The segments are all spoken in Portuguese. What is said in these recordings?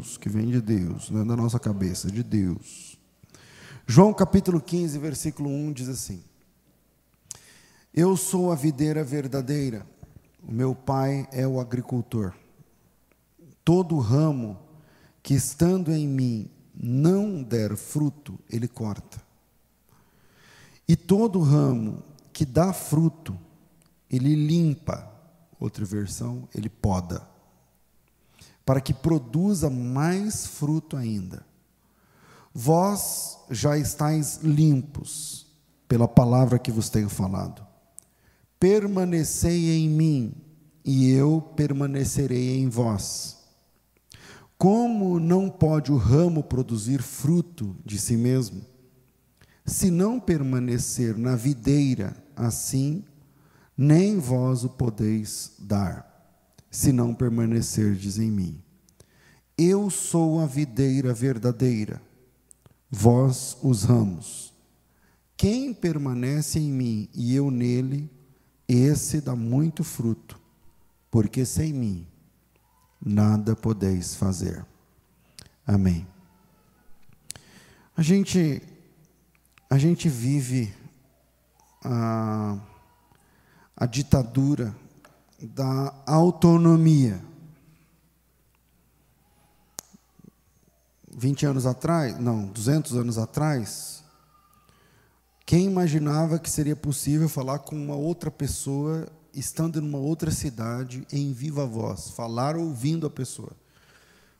Deus, que vem de Deus, não é da nossa cabeça, de Deus. João capítulo 15, versículo 1 diz assim: Eu sou a videira verdadeira, o meu pai é o agricultor. Todo ramo que estando em mim não der fruto, ele corta. E todo ramo que dá fruto, ele limpa. Outra versão, ele poda. Para que produza mais fruto ainda. Vós já estáis limpos pela palavra que vos tenho falado. Permanecei em mim, e eu permanecerei em vós. Como não pode o ramo produzir fruto de si mesmo? Se não permanecer na videira, assim, nem vós o podeis dar, se não permanecerdes em mim. Eu sou a videira verdadeira, vós os ramos. Quem permanece em mim e eu nele, esse dá muito fruto, porque sem mim nada podeis fazer. Amém. A gente, a gente vive a, a ditadura da autonomia. 20 anos atrás, não, 200 anos atrás, quem imaginava que seria possível falar com uma outra pessoa estando numa outra cidade em viva voz, falar ouvindo a pessoa.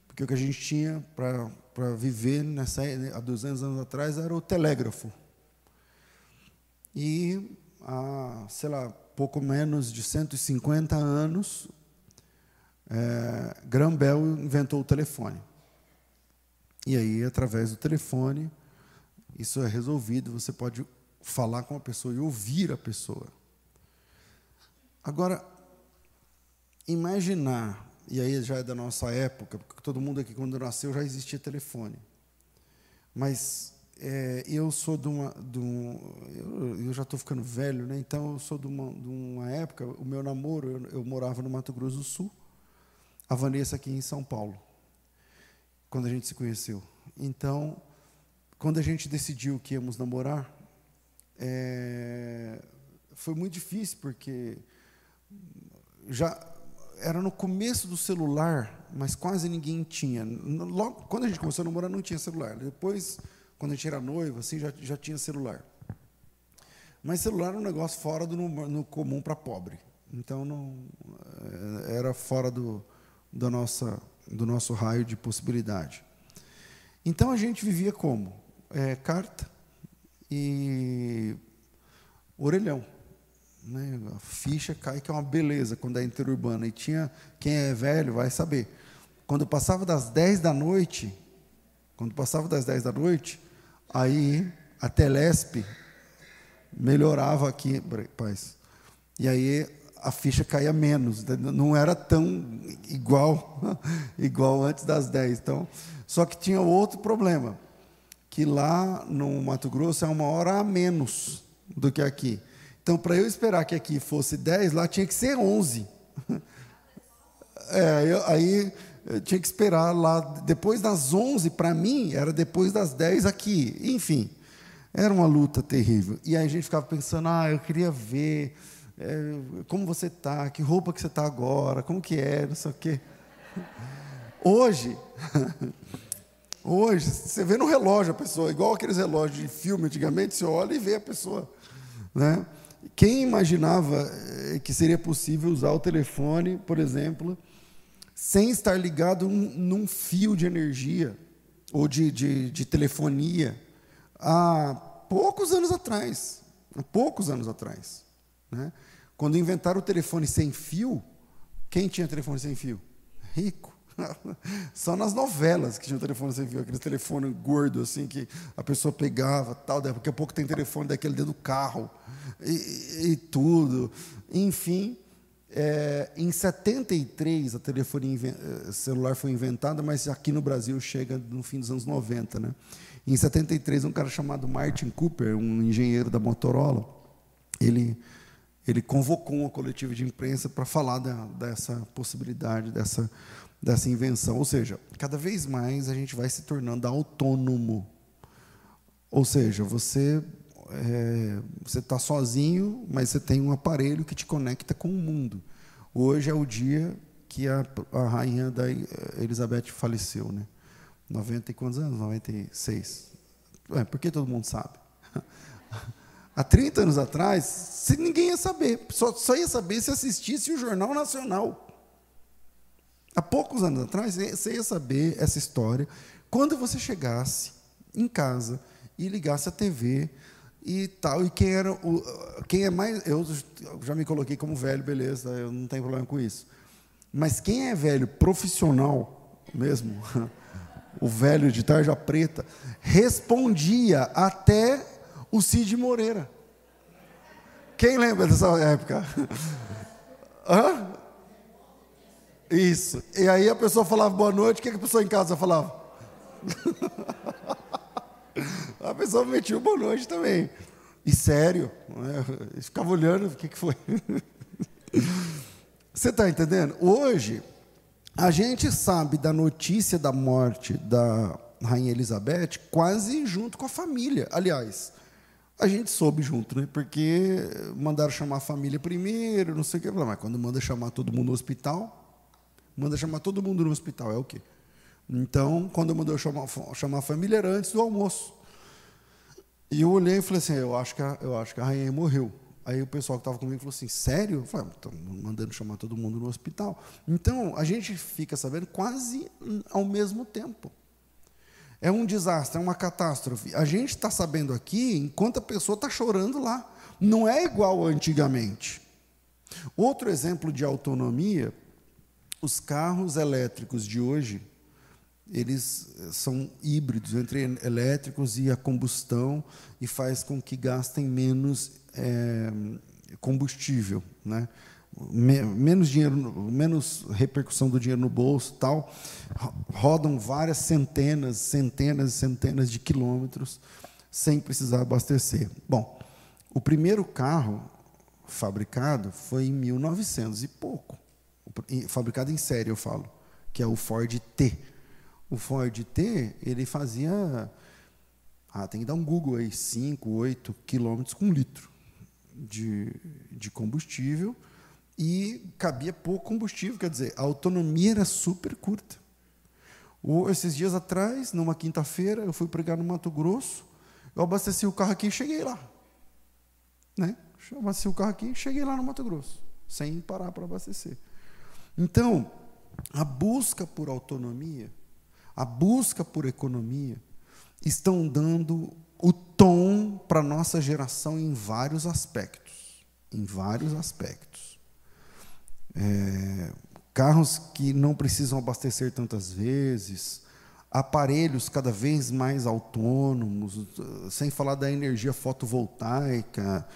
Porque o que a gente tinha para viver nessa, há 200 anos atrás era o telégrafo. E há, sei lá, pouco menos de 150 anos, é, Graham Bell inventou o telefone. E aí, através do telefone, isso é resolvido, você pode falar com a pessoa e ouvir a pessoa. Agora, imaginar, e aí já é da nossa época, porque todo mundo aqui, quando nasceu, já existia telefone. Mas é, eu sou de uma. De um, eu, eu, já estou ficando velho, né? então eu sou de uma, de uma época, o meu namoro, eu, eu, morava no Mato Grosso do Sul, a Vanessa aqui em São Paulo, quando a gente se conheceu. Então, quando a gente decidiu que íamos namorar, é, foi muito difícil, porque já era no começo do celular, mas quase ninguém tinha. Logo, quando a gente começou a namorar, não tinha celular. Depois, quando a gente era noivo, assim, já, já tinha celular. Mas celular era um negócio fora do no, comum para pobre. Então, não, eh, era fora do, do, nossa, do nosso raio de possibilidade. Então, a gente vivia como? É, carta e orelhão né, a ficha cai, que é uma beleza quando é interurbana. E tinha, quem é velho vai saber. Quando passava das 10 da noite, quando passava das 10 da noite, aí a Telesp melhorava aqui, paz. E aí a ficha caía menos, não era tão igual igual antes das 10. Então, só que tinha outro problema, que lá no Mato Grosso é uma hora a menos do que aqui. Então, para eu esperar que aqui fosse 10, lá tinha que ser 11. É, eu, aí eu tinha que esperar lá, depois das 11, para mim, era depois das 10 aqui. Enfim, era uma luta terrível. E aí a gente ficava pensando, ah, eu queria ver é, como você está, que roupa que você está agora, como que é, não sei o quê. Hoje, hoje, você vê no relógio a pessoa, igual aqueles relógios de filme antigamente, você olha e vê a pessoa. Né? Quem imaginava eh, que seria possível usar o telefone, por exemplo, sem estar ligado num fio de energia ou de, de, de telefonia há poucos anos atrás? Há poucos anos atrás. Né? Quando inventaram o telefone sem fio, quem tinha telefone sem fio? Rico. Só nas novelas que tinha telefone sem fio, aquele telefone gordo assim que a pessoa pegava, tal, daqui a pouco tem telefone daquele dentro do carro e, e tudo. Enfim, é, em 73 a telefonia eh, celular foi inventada, mas aqui no Brasil chega no fim dos anos 90, né? Em 73 um cara chamado Martin Cooper, um engenheiro da Motorola, ele ele convocou uma coletiva de imprensa para falar da, dessa possibilidade, dessa dessa invenção. Ou seja, cada vez mais a gente vai se tornando autônomo. Ou seja, você é, você está sozinho, mas você tem um aparelho que te conecta com o mundo. Hoje é o dia que a, a rainha da Elizabeth faleceu, né? 90 e quantos anos? 96. É, porque todo mundo sabe. Há 30 anos atrás, ninguém ia saber. Só, só ia saber se assistisse o Jornal Nacional. Há poucos anos atrás, você ia saber essa história quando você chegasse em casa e ligasse a TV e tal. E quem era o, quem é mais. Eu já me coloquei como velho, beleza, eu não tenho problema com isso. Mas quem é velho profissional mesmo, o velho de tarja preta, respondia até o Cid Moreira. Quem lembra dessa época? Hã? Isso. E aí a pessoa falava boa noite, o que a pessoa em casa falava? a pessoa metia boa noite também. E sério, né? ficava olhando, o que, que foi? Você está entendendo? Hoje, a gente sabe da notícia da morte da Rainha Elizabeth quase junto com a família. Aliás, a gente soube junto, né? Porque mandaram chamar a família primeiro, não sei o que. Mas quando manda chamar todo mundo no hospital, manda chamar todo mundo no hospital, é o quê? Então, quando mandou chamar, chamar a família, era antes do almoço. E eu olhei e falei assim: eu acho que a, eu acho que a rainha morreu. Aí o pessoal que estava comigo falou assim: sério? Eu falei: estão mandando chamar todo mundo no hospital. Então, a gente fica sabendo quase ao mesmo tempo. É um desastre, é uma catástrofe. A gente está sabendo aqui enquanto a pessoa está chorando lá. Não é igual antigamente. Outro exemplo de autonomia: os carros elétricos de hoje, eles são híbridos entre elétricos e a combustão e faz com que gastem menos é, combustível, né? menos dinheiro, menos repercussão do dinheiro no bolso, tal, rodam várias centenas, centenas e centenas de quilômetros sem precisar abastecer. Bom, o primeiro carro fabricado foi em 1900 e pouco, fabricado em série, eu falo, que é o Ford T. O Ford T, ele fazia, ah, tem que dar um Google aí, 5, 8 quilômetros com litro de, de combustível, e cabia pouco combustível, quer dizer, a autonomia era super curta. O, esses dias atrás, numa quinta-feira, eu fui pregar no Mato Grosso, eu abasteci o carro aqui e cheguei lá. Né? Abasteci o carro aqui e cheguei lá no Mato Grosso, sem parar para abastecer. Então, a busca por autonomia, a busca por economia, estão dando o tom para a nossa geração em vários aspectos. Em vários aspectos. É, carros que não precisam abastecer tantas vezes, aparelhos cada vez mais autônomos, sem falar da energia fotovoltaica,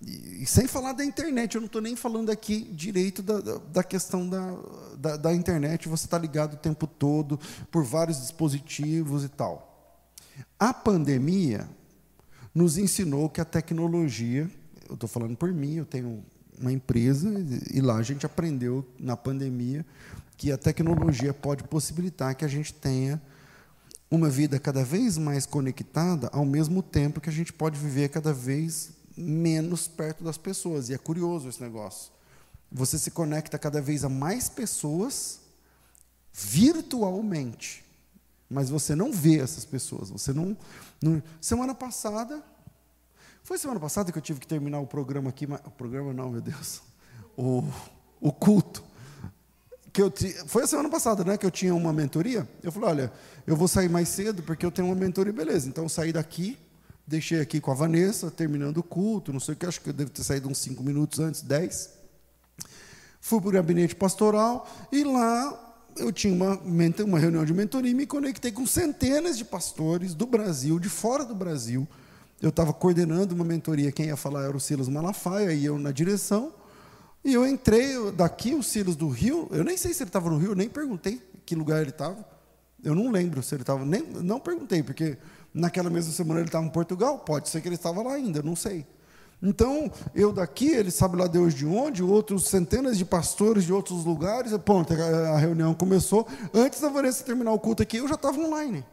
e, sem falar da internet. Eu não estou nem falando aqui direito da, da questão da, da, da internet, você está ligado o tempo todo por vários dispositivos e tal. A pandemia nos ensinou que a tecnologia, eu estou falando por mim, eu tenho uma empresa e lá a gente aprendeu na pandemia que a tecnologia pode possibilitar que a gente tenha uma vida cada vez mais conectada, ao mesmo tempo que a gente pode viver cada vez menos perto das pessoas. E é curioso esse negócio. Você se conecta cada vez a mais pessoas virtualmente, mas você não vê essas pessoas. Você não, não semana passada foi semana passada que eu tive que terminar o programa aqui, mas, o programa não, meu Deus, o, o culto. Que eu, foi a semana passada, né, que eu tinha uma mentoria. Eu falei, olha, eu vou sair mais cedo porque eu tenho uma mentoria, beleza. Então eu saí daqui, deixei aqui com a Vanessa, terminando o culto, não sei o que, acho que eu devo ter saído uns cinco minutos antes, dez. Fui para o gabinete pastoral e lá eu tinha uma, uma reunião de mentoria e me conectei com centenas de pastores do Brasil, de fora do Brasil, eu estava coordenando uma mentoria, quem ia falar era o Silas Malafaia, e eu na direção. E eu entrei daqui, o Silas do Rio, eu nem sei se ele estava no Rio, eu nem perguntei que lugar ele estava. Eu não lembro se ele estava, nem não perguntei, porque naquela mesma semana ele estava em Portugal, pode ser que ele estava lá ainda, não sei. Então, eu daqui, ele sabe lá Deus de onde, outros centenas de pastores de outros lugares, pronto, a reunião começou. Antes da Vanessa terminar o culto aqui, eu já estava online.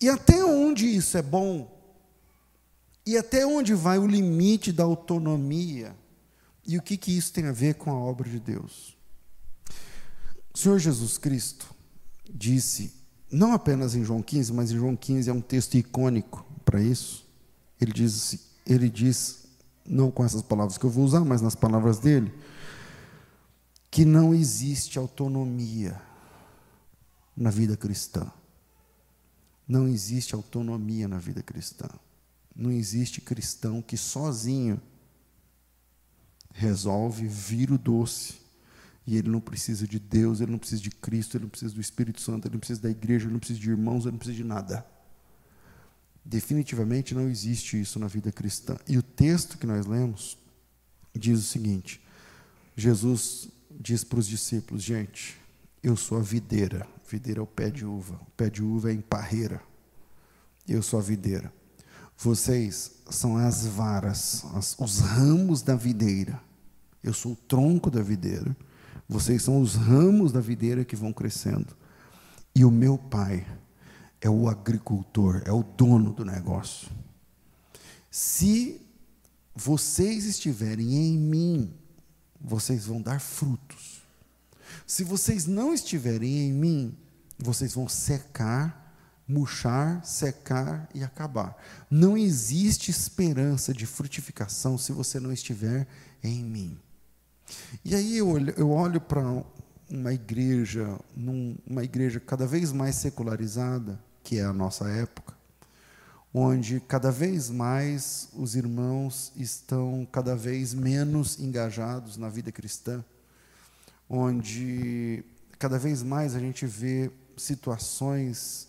E até onde isso é bom? E até onde vai o limite da autonomia? E o que, que isso tem a ver com a obra de Deus? O Senhor Jesus Cristo disse, não apenas em João 15, mas em João 15 é um texto icônico para isso. Ele diz, ele diz, não com essas palavras que eu vou usar, mas nas palavras dele, que não existe autonomia na vida cristã. Não existe autonomia na vida cristã. Não existe cristão que sozinho resolve vir o doce. E ele não precisa de Deus, ele não precisa de Cristo, ele não precisa do Espírito Santo, ele não precisa da igreja, ele não precisa de irmãos, ele não precisa de nada. Definitivamente não existe isso na vida cristã. E o texto que nós lemos diz o seguinte: Jesus diz para os discípulos, gente, eu sou a videira, videira é o pé de uva, o pé de uva é em parreira, eu sou a videira. Vocês são as varas, as, os ramos da videira. Eu sou o tronco da videira. Vocês são os ramos da videira que vão crescendo. E o meu pai é o agricultor, é o dono do negócio. Se vocês estiverem em mim, vocês vão dar frutos. Se vocês não estiverem em mim, vocês vão secar murchar, secar e acabar. Não existe esperança de frutificação se você não estiver em mim. E aí eu olho, eu olho para uma igreja, uma igreja cada vez mais secularizada, que é a nossa época, onde cada vez mais os irmãos estão cada vez menos engajados na vida cristã, onde cada vez mais a gente vê situações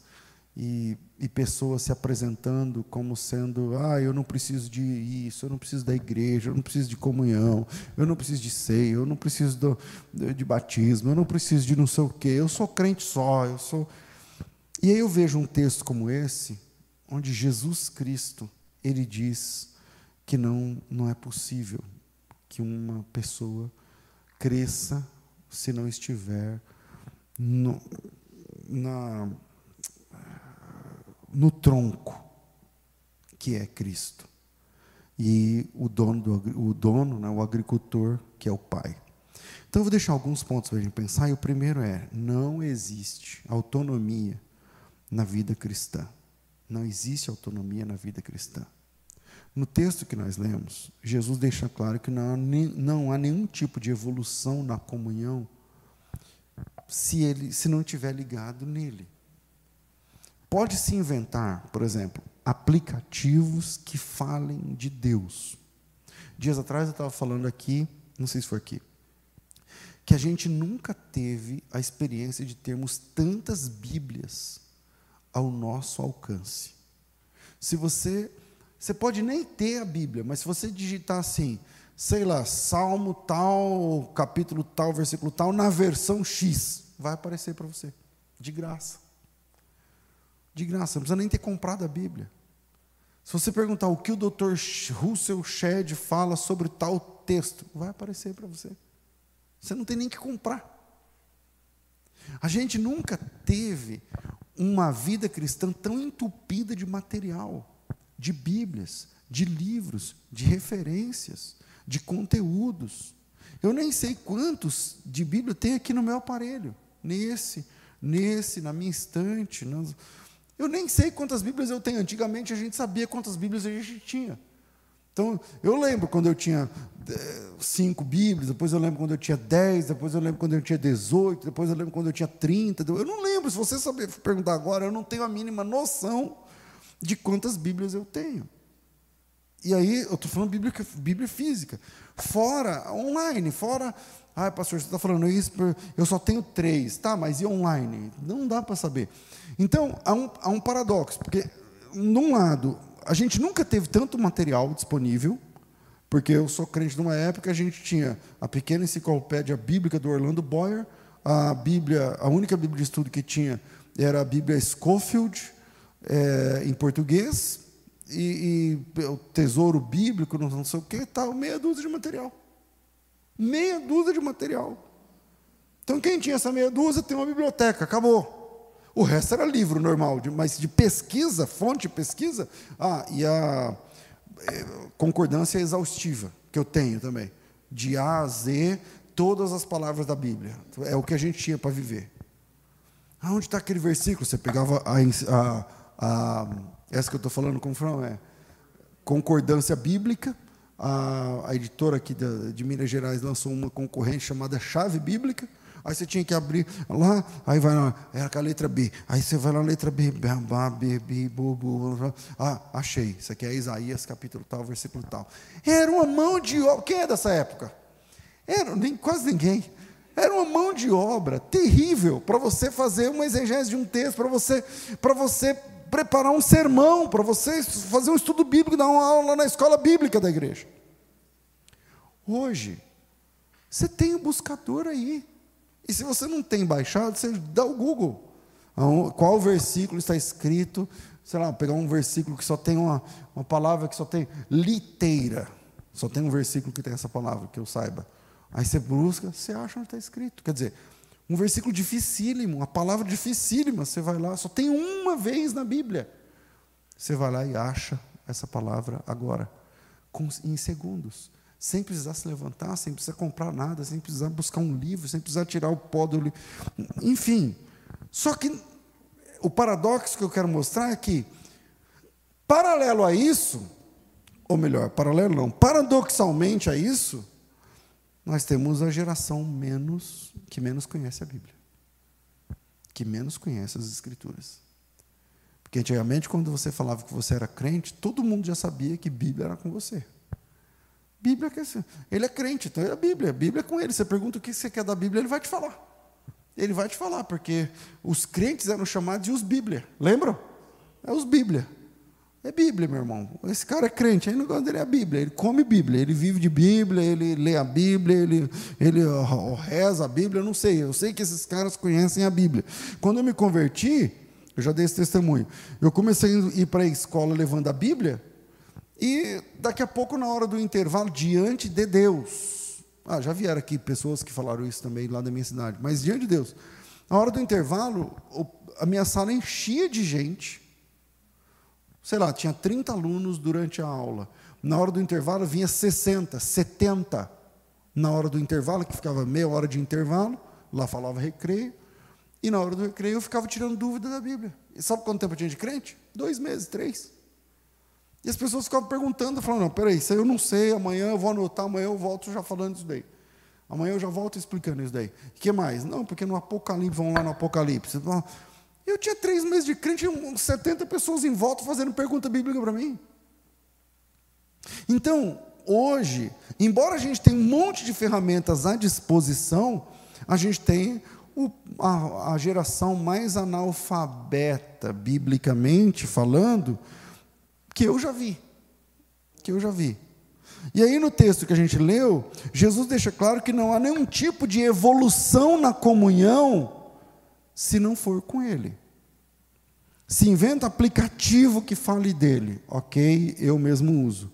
e, e, pessoas se apresentando como sendo, ah, eu não preciso de isso, eu não preciso da igreja, eu não preciso de comunhão, eu não preciso de ceia, eu não preciso do, de batismo, eu não preciso de não sei o quê, eu sou crente só, eu sou. E aí eu vejo um texto como esse, onde Jesus Cristo, ele diz que não, não é possível que uma pessoa cresça se não estiver no, na no tronco, que é Cristo. E o dono, do, o dono, né, o agricultor, que é o Pai. Então eu vou deixar alguns pontos para a gente pensar. E o primeiro é: não existe autonomia na vida cristã. Não existe autonomia na vida cristã. No texto que nós lemos, Jesus deixa claro que não há, não há nenhum tipo de evolução na comunhão se ele se não estiver ligado nele. Pode-se inventar, por exemplo, aplicativos que falem de Deus. Dias atrás eu estava falando aqui, não sei se foi aqui, que a gente nunca teve a experiência de termos tantas Bíblias ao nosso alcance. Se você, você pode nem ter a Bíblia, mas se você digitar assim, sei lá, Salmo tal, capítulo tal, versículo tal, na versão X, vai aparecer para você, de graça de graça, não precisa nem ter comprado a Bíblia. Se você perguntar o que o Dr. Russell Shedd fala sobre tal texto, vai aparecer para você. Você não tem nem que comprar. A gente nunca teve uma vida cristã tão entupida de material, de Bíblias, de livros, de referências, de conteúdos. Eu nem sei quantos de Bíblia tem aqui no meu aparelho, nesse, nesse, na minha estante. Nas, eu nem sei quantas Bíblias eu tenho. Antigamente a gente sabia quantas Bíblias a gente tinha. Então, eu lembro quando eu tinha eh, cinco Bíblias, depois eu lembro quando eu tinha dez, depois eu lembro quando eu tinha dezoito, depois eu lembro quando eu tinha trinta. Eu não lembro, se você saber perguntar agora, eu não tenho a mínima noção de quantas Bíblias eu tenho. E aí, eu estou falando Bíblia, Bíblia física. Fora, online, fora. Ah, pastor, você está falando isso, eu só tenho três. Tá, mas e online? Não dá para saber. Então, há um, há um paradoxo, porque, num lado, a gente nunca teve tanto material disponível, porque eu sou crente numa época, a gente tinha a pequena enciclopédia bíblica do Orlando Boyer, a Bíblia, a única Bíblia de estudo que tinha era a Bíblia Schofield, é, em português, e, e o tesouro bíblico, não sei o que, tal, meia dúzia de material. Meia dúzia de material. Então, quem tinha essa meia dúzia tem uma biblioteca, acabou. O resto era livro normal, mas de pesquisa, fonte de pesquisa, ah, e a é, concordância exaustiva, que eu tenho também, de A a Z, todas as palavras da Bíblia. É o que a gente tinha para viver. Aonde está aquele versículo? Você pegava a, a, a essa que eu estou falando, como é? Concordância bíblica. A, a editora aqui de, de Minas Gerais lançou uma concorrente chamada Chave Bíblica Aí você tinha que abrir lá, aí vai lá, era com a letra B. Aí você vai na letra B, B, B, bu, bu, Ah, achei. Isso aqui é Isaías, capítulo tal, versículo tal. Era uma mão de obra. Quem é dessa época? Era nem, quase ninguém. Era uma mão de obra terrível para você fazer uma exegese de um texto, para você, para você preparar um sermão, para você fazer um estudo bíblico, dar uma aula na escola bíblica da igreja. Hoje, você tem um buscador aí. E se você não tem baixado, você dá o Google. Qual versículo está escrito? Sei lá, pegar um versículo que só tem uma, uma palavra que só tem liteira. Só tem um versículo que tem essa palavra, que eu saiba. Aí você busca, você acha onde está escrito. Quer dizer, um versículo dificílimo, uma palavra dificílima, você vai lá, só tem uma vez na Bíblia. Você vai lá e acha essa palavra agora, com, em segundos sem precisar se levantar, sem precisar comprar nada, sem precisar buscar um livro, sem precisar tirar o pó do livro. Enfim. Só que o paradoxo que eu quero mostrar é que, paralelo a isso, ou melhor, paralelo não, paradoxalmente a isso, nós temos a geração menos que menos conhece a Bíblia, que menos conhece as Escrituras. Porque antigamente, quando você falava que você era crente, todo mundo já sabia que Bíblia era com você. Bíblia, ele é crente, então é a Bíblia, a Bíblia é com ele. Você pergunta o que você quer da Bíblia, ele vai te falar. Ele vai te falar, porque os crentes eram chamados de os Bíblia. Lembram? É os Bíblia. É Bíblia, meu irmão. Esse cara é crente, aí não gosta dele é a Bíblia. Ele come Bíblia, ele vive de Bíblia, ele lê a Bíblia, ele, ele reza a Bíblia, eu não sei. Eu sei que esses caras conhecem a Bíblia. Quando eu me converti, eu já dei esse testemunho. Eu comecei a ir para a escola levando a Bíblia, e daqui a pouco, na hora do intervalo, diante de Deus. Ah, já vieram aqui pessoas que falaram isso também lá da minha cidade, mas diante de Deus. Na hora do intervalo, a minha sala enchia de gente. Sei lá, tinha 30 alunos durante a aula. Na hora do intervalo, vinha 60, 70. Na hora do intervalo, que ficava meia hora de intervalo, lá falava recreio. E na hora do recreio, eu ficava tirando dúvida da Bíblia. E sabe quanto tempo eu tinha de crente? Dois meses, três. E as pessoas ficavam perguntando, falando, não, peraí, isso aí eu não sei, amanhã eu vou anotar, amanhã eu volto já falando isso daí. Amanhã eu já volto explicando isso daí. O que mais? Não, porque no Apocalipse, vão lá no Apocalipse. Eu tinha três meses de crente, 70 pessoas em volta fazendo pergunta bíblica para mim. Então, hoje, embora a gente tenha um monte de ferramentas à disposição, a gente tem o, a, a geração mais analfabeta, biblicamente falando, que eu já vi. Que eu já vi. E aí, no texto que a gente leu, Jesus deixa claro que não há nenhum tipo de evolução na comunhão se não for com Ele. Se inventa aplicativo que fale dele, ok, eu mesmo uso.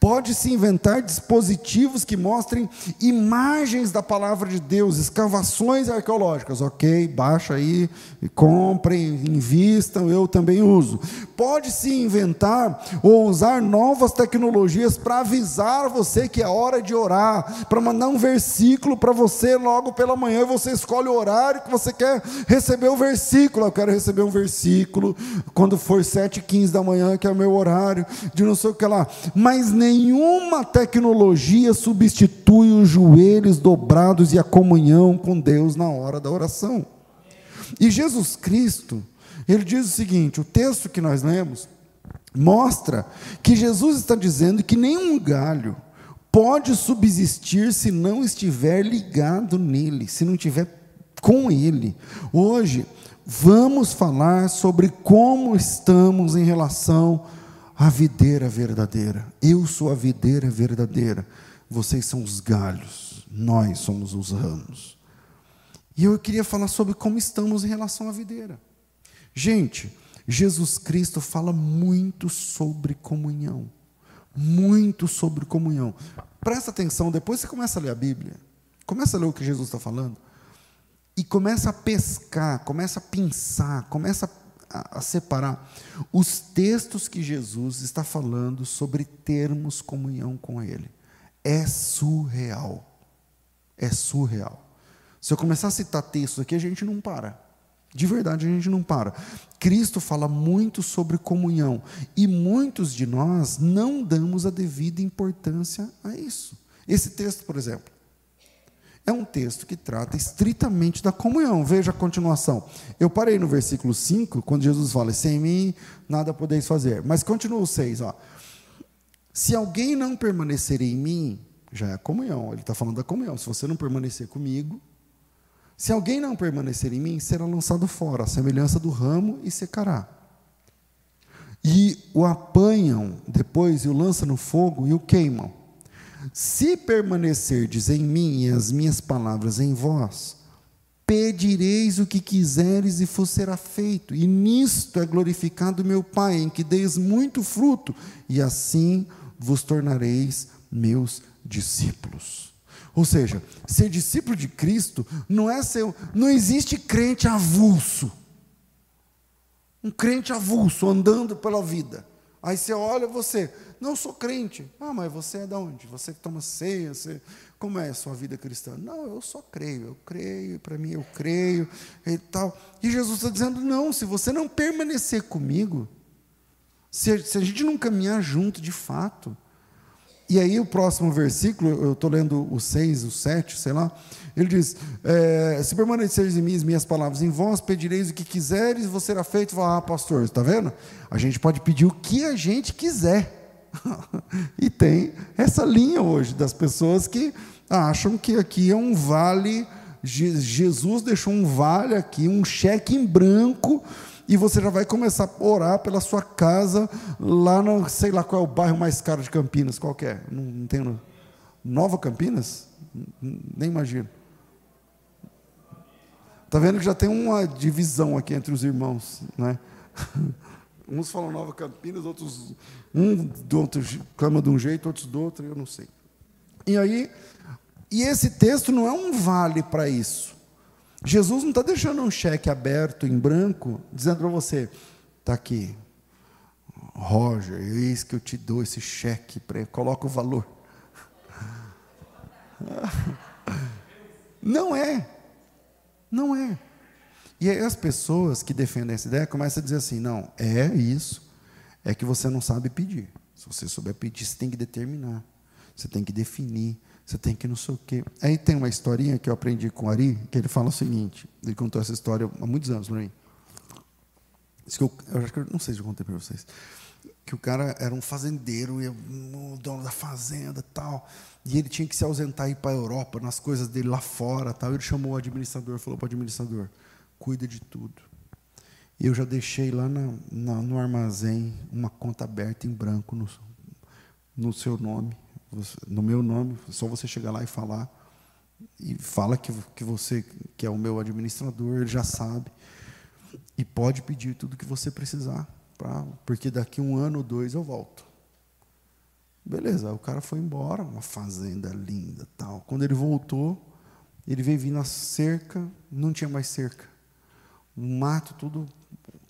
Pode-se inventar dispositivos que mostrem imagens da palavra de Deus, escavações arqueológicas. Ok, baixa aí, comprem, invistam, eu também uso. Pode-se inventar ou usar novas tecnologias para avisar você que é hora de orar, para mandar um versículo para você logo pela manhã, você escolhe o horário que você quer receber o versículo. Eu quero receber um versículo quando for 7h15 da manhã, que é o meu horário, de não sei o que lá. Mas mas nenhuma tecnologia substitui os joelhos dobrados e a comunhão com Deus na hora da oração. E Jesus Cristo, ele diz o seguinte: o texto que nós lemos mostra que Jesus está dizendo que nenhum galho pode subsistir se não estiver ligado nele, se não estiver com ele. Hoje, vamos falar sobre como estamos em relação a videira verdadeira. Eu sou a videira verdadeira. Vocês são os galhos. Nós somos os ramos. E eu queria falar sobre como estamos em relação à videira. Gente, Jesus Cristo fala muito sobre comunhão. Muito sobre comunhão. Presta atenção, depois você começa a ler a Bíblia, começa a ler o que Jesus está falando, e começa a pescar, começa a pensar, começa a, a separar os textos que Jesus está falando sobre termos comunhão com Ele. É surreal. É surreal. Se eu começar a citar textos aqui, a gente não para. De verdade, a gente não para. Cristo fala muito sobre comunhão e muitos de nós não damos a devida importância a isso. Esse texto, por exemplo, é um texto que trata estritamente da comunhão. Veja a continuação. Eu parei no versículo 5, quando Jesus fala: Sem mim nada podeis fazer. Mas continua o 6, ó. Se alguém não permanecer em mim, já é a comunhão. Ele está falando da comunhão. Se você não permanecer comigo, se alguém não permanecer em mim, será lançado fora, a semelhança do ramo, e secará. E o apanham depois e o lançam no fogo e o queimam. Se permanecerdes em mim e as minhas palavras em vós, pedireis o que quiseres e vos será feito. E nisto é glorificado meu Pai, em que deis muito fruto, e assim vos tornareis meus discípulos. Ou seja, ser discípulo de Cristo não é ser, não existe crente avulso. Um crente avulso andando pela vida. Aí você olha você, não sou crente. Ah, mas você é de onde? Você que toma ceia, você, como é a sua vida cristã? Não, eu só creio, eu creio, para mim eu creio e tal. E Jesus está dizendo: não, se você não permanecer comigo, se, se a gente não caminhar junto de fato, e aí o próximo versículo, eu estou lendo o 6, o 7, sei lá, ele diz, é, se permaneceres em mim, as minhas palavras em vós, pedireis o que quiseres, e você será feito. Fala, ah, pastor, está vendo? A gente pode pedir o que a gente quiser. e tem essa linha hoje das pessoas que acham que aqui é um vale, Jesus deixou um vale aqui, um cheque em branco, e você já vai começar a orar pela sua casa lá no, sei lá qual é o bairro mais caro de Campinas, qual é? Não, não tenho. Nova Campinas? Nem imagino. Está vendo que já tem uma divisão aqui entre os irmãos, né? Uns falam Nova Campinas, outros um do outro clama de um jeito, outros do outro, eu não sei. E aí, e esse texto não é um vale para isso. Jesus não está deixando um cheque aberto em branco, dizendo para você: está aqui, Roger, eis que eu te dou esse cheque, coloca o valor. Não é. Não é. E aí as pessoas que defendem essa ideia começam a dizer assim: não, é isso, é que você não sabe pedir. Se você souber pedir, você tem que determinar, você tem que definir, você tem que não sei o quê. Aí tem uma historinha que eu aprendi com o Ari, que ele fala o seguinte: ele contou essa história há muitos anos para mim. que eu, eu acho que eu não sei se eu contei para vocês. Que o cara era um fazendeiro, o dono da fazenda tal. E ele tinha que se ausentar e ir para a Europa, nas coisas dele lá fora. Tal. Ele chamou o administrador, falou para o administrador: cuida de tudo. Eu já deixei lá na, na, no armazém uma conta aberta em branco no, no seu nome no meu nome, só você chegar lá e falar e fala que, que você que é o meu administrador, ele já sabe e pode pedir tudo que você precisar, pra, porque daqui um ano ou dois eu volto. Beleza, o cara foi embora, uma fazenda linda, tal. Quando ele voltou, ele veio vindo a cerca, não tinha mais cerca, um mato tudo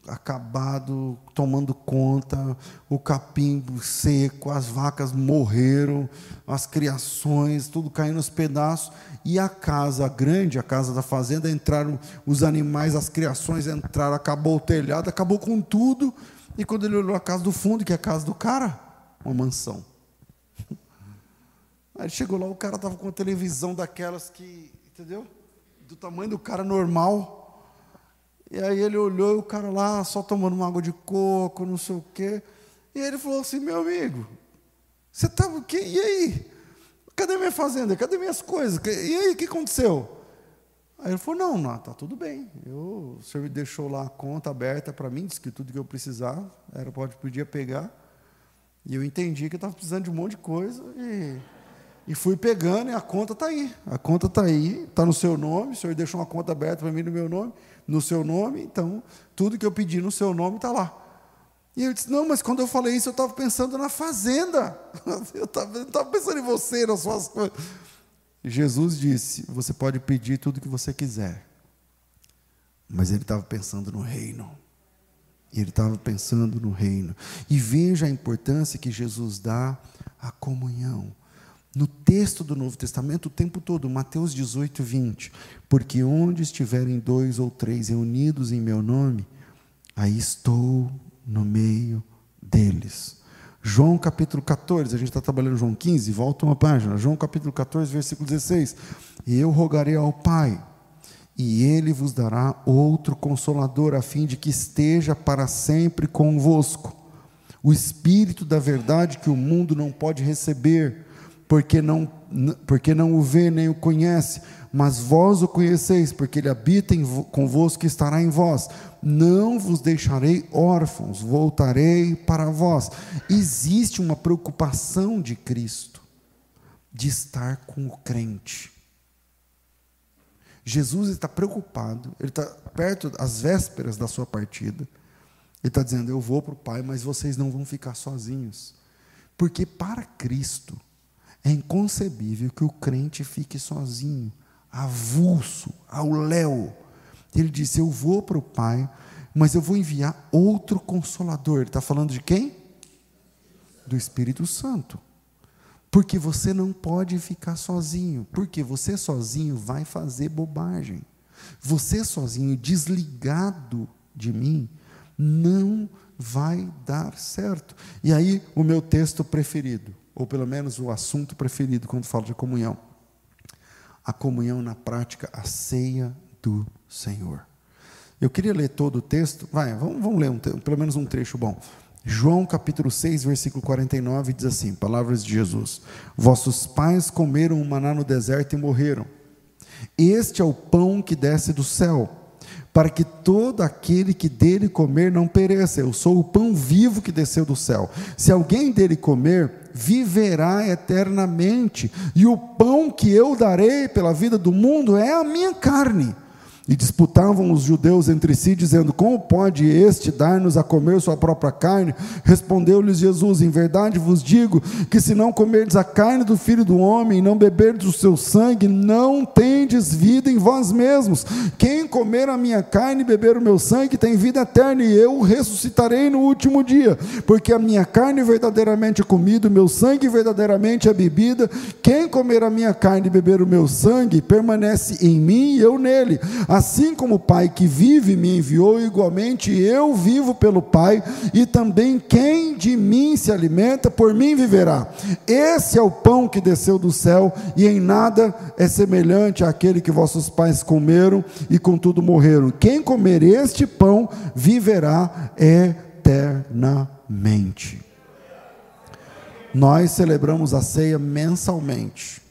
acabado, tomando conta, o capim seco, as vacas morreram, as criações, tudo caindo nos pedaços, e a casa grande, a casa da fazenda, entraram os animais, as criações entraram, acabou o telhado, acabou com tudo, e quando ele olhou a casa do fundo, que é a casa do cara, uma mansão. Aí chegou lá, o cara estava com uma televisão daquelas que, entendeu? Do tamanho do cara normal, e aí ele olhou e o cara lá só tomando uma água de coco, não sei o quê. E ele falou assim: meu amigo, você tá, o quê? E aí? Cadê minha fazenda? Cadê minhas coisas? E aí, o que aconteceu? Aí ele falou: não, não, está tudo bem. Eu, o senhor me deixou lá a conta aberta para mim, disse que tudo que eu precisava, era, pode, podia pegar. E eu entendi que eu estava precisando de um monte de coisa. E, e fui pegando, e a conta está aí. A conta está aí, está no seu nome, o senhor deixou uma conta aberta para mim no meu nome no seu nome, então tudo que eu pedi no seu nome está lá. E ele disse: Não, mas quando eu falei isso, eu estava pensando na fazenda. Eu estava pensando em você, nas suas coisas. Jesus disse: Você pode pedir tudo que você quiser. Mas ele estava pensando no reino. Ele estava pensando no reino. E veja a importância que Jesus dá à comunhão. No texto do Novo Testamento, o tempo todo, Mateus 18, 20. Porque onde estiverem dois ou três reunidos em meu nome, aí estou no meio deles. João capítulo 14, a gente está trabalhando João 15, volta uma página. João capítulo 14, versículo 16. E eu rogarei ao Pai, e ele vos dará outro consolador, a fim de que esteja para sempre convosco. O Espírito da verdade que o mundo não pode receber, porque não, porque não o vê nem o conhece, mas vós o conheceis, porque ele habita em, convosco e estará em vós. Não vos deixarei órfãos, voltarei para vós. Existe uma preocupação de Cristo de estar com o crente. Jesus está preocupado, ele está perto, às vésperas da sua partida. Ele está dizendo: Eu vou para o Pai, mas vocês não vão ficar sozinhos. Porque para Cristo é inconcebível que o crente fique sozinho avulso, ao léu. Ele disse: Eu vou para o Pai, mas eu vou enviar outro consolador. Ele está falando de quem? Do Espírito Santo. Porque você não pode ficar sozinho. Porque você sozinho vai fazer bobagem. Você sozinho, desligado de mim, não vai dar certo. E aí, o meu texto preferido, ou pelo menos o assunto preferido quando falo de comunhão a comunhão na prática, a ceia do Senhor. Eu queria ler todo o texto, vai, vamos, vamos ler um, pelo menos um trecho bom. João capítulo 6, versículo 49 diz assim: Palavras de Jesus: Vossos pais comeram o maná no deserto e morreram. Este é o pão que desce do céu, para que todo aquele que dele comer não pereça. Eu sou o pão vivo que desceu do céu. Se alguém dele comer, viverá eternamente, e o pão que eu darei pela vida do mundo é a minha carne. E disputavam os judeus entre si, dizendo: Como pode este dar-nos a comer sua própria carne? Respondeu-lhes Jesus: Em verdade vos digo que se não comerdes a carne do filho do homem e não beberdes o seu sangue, não tendes vida em vós mesmos. Quem comer a minha carne e beber o meu sangue tem vida eterna, e eu o ressuscitarei no último dia. Porque a minha carne verdadeiramente é comida, o meu sangue verdadeiramente é bebida. Quem comer a minha carne e beber o meu sangue permanece em mim e eu nele. Assim como o Pai que vive me enviou, igualmente eu vivo pelo Pai, e também quem de mim se alimenta, por mim viverá. Esse é o pão que desceu do céu, e em nada é semelhante àquele que vossos pais comeram e contudo morreram. Quem comer este pão viverá eternamente. Nós celebramos a ceia mensalmente.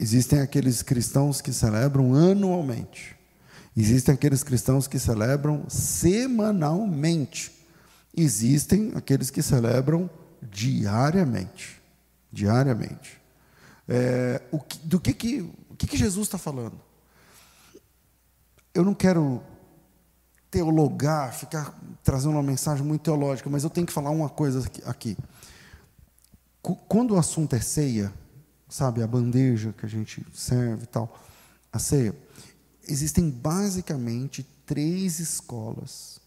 Existem aqueles cristãos que celebram anualmente. Existem aqueles cristãos que celebram semanalmente. Existem aqueles que celebram diariamente. Diariamente. É, o que, do que, que, o que, que Jesus está falando? Eu não quero teologar, ficar trazendo uma mensagem muito teológica, mas eu tenho que falar uma coisa aqui. Quando o assunto é ceia, sabe, a bandeja que a gente serve e tal, a ceia. Existem basicamente três escolas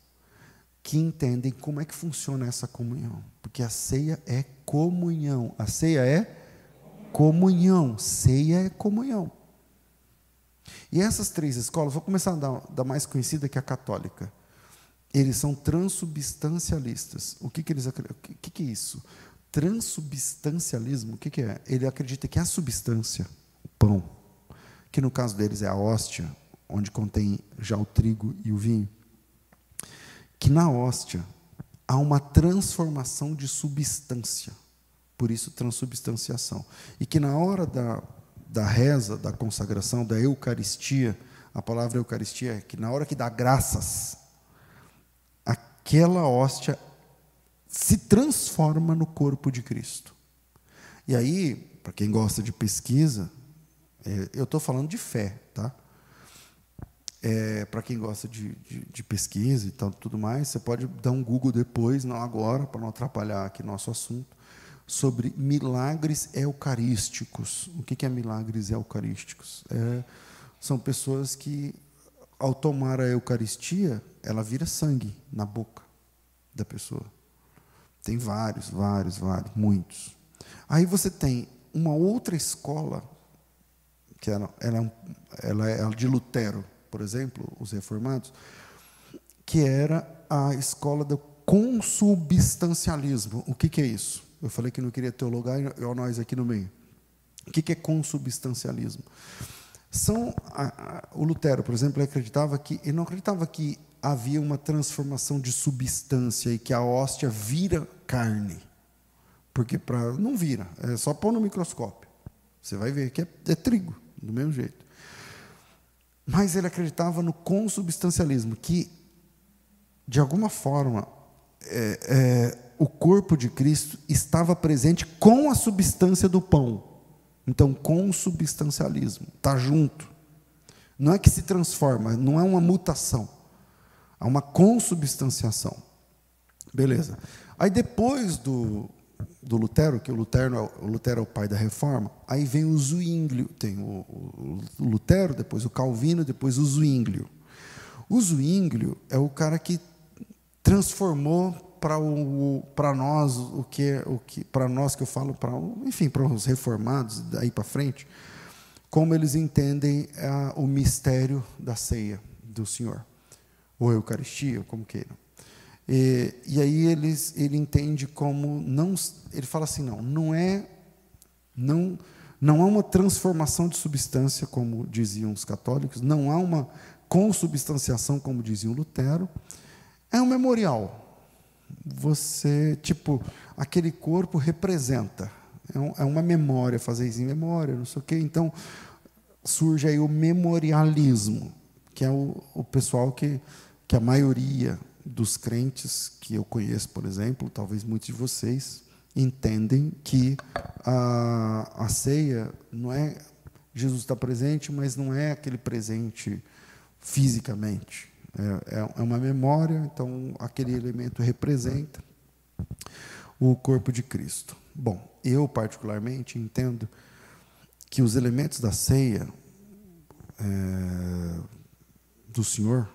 que entendem como é que funciona essa comunhão, porque a ceia é comunhão. A ceia é comunhão, ceia é comunhão. E essas três escolas, vou começar da, da mais conhecida que é a católica. Eles são transubstancialistas. O que, que eles? O que, que é isso? Transubstancialismo, o que, que é? Ele acredita que a substância, o pão, que no caso deles é a hóstia, onde contém já o trigo e o vinho, que na hóstia há uma transformação de substância, por isso transubstanciação, e que na hora da, da reza, da consagração, da Eucaristia, a palavra Eucaristia é que na hora que dá graças, aquela hóstia se transforma no corpo de Cristo. E aí, para quem gosta de pesquisa, é, eu estou falando de fé, tá? É, para quem gosta de, de, de, pesquisa e tal, tudo mais, você pode dar um Google depois, não agora, para não atrapalhar aqui nosso assunto, sobre milagres eucarísticos. O que é milagres eucarísticos? É, são pessoas que, ao tomar a Eucaristia, ela vira sangue na boca da pessoa. Tem vários, vários, vários, muitos. Aí você tem uma outra escola, que ela, ela, é, ela é de Lutero, por exemplo, os reformados, que era a escola do consubstancialismo. O que, que é isso? Eu falei que não queria teologar, e nós aqui no meio. O que é consubstancialismo? São a, a, o Lutero, por exemplo, ele acreditava que ele não acreditava que havia uma transformação de substância e que a hóstia vira carne. Porque para não vira, é só pôr no microscópio. Você vai ver que é, é trigo, do mesmo jeito. Mas ele acreditava no consubstancialismo, que, de alguma forma, é, é, o corpo de Cristo estava presente com a substância do pão. Então, consubstancialismo, está junto. Não é que se transforma, não é uma mutação. Há uma consubstanciação. Beleza. Aí depois do, do Lutero, que o Lutero, é o Lutero é o pai da reforma, aí vem o Zwinglio, tem o, o, o Lutero, depois o Calvino, depois o Zwinglio. O Zwinglio é o cara que transformou para o nós o que o que para nós que eu falo para enfim para os reformados daí para frente como eles entendem a, o mistério da ceia do Senhor ou Eucaristia como queiram e, e aí eles, ele entende como não, ele fala assim, não, não é, não, não há uma transformação de substância como diziam os católicos, não há uma consubstanciação como diziam Lutero, é um memorial. Você, tipo, aquele corpo representa, é, um, é uma memória, fazer isso em memória, não sei o quê. Então surge aí o memorialismo, que é o, o pessoal que, que a maioria dos crentes que eu conheço, por exemplo, talvez muitos de vocês entendem que a, a ceia não é Jesus está presente, mas não é aquele presente fisicamente. É, é, é uma memória, então aquele elemento representa o corpo de Cristo. Bom, eu particularmente entendo que os elementos da ceia é, do Senhor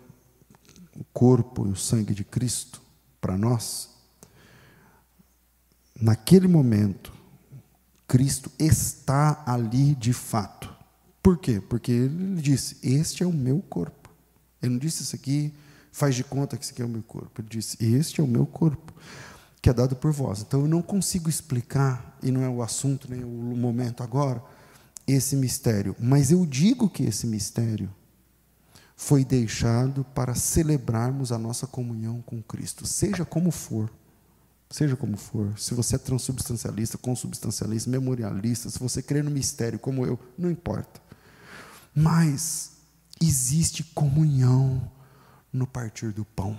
o corpo e o sangue de Cristo para nós, naquele momento, Cristo está ali de fato. Por quê? Porque ele disse: Este é o meu corpo. Ele não disse isso aqui, faz de conta que isso aqui é o meu corpo. Ele disse: Este é o meu corpo, que é dado por vós. Então eu não consigo explicar, e não é o assunto nem o momento agora, esse mistério. Mas eu digo que esse mistério foi deixado para celebrarmos a nossa comunhão com Cristo, seja como for. Seja como for, se você é transubstancialista, consubstancialista, memorialista, se você crê no mistério como eu, não importa. Mas existe comunhão no partir do pão.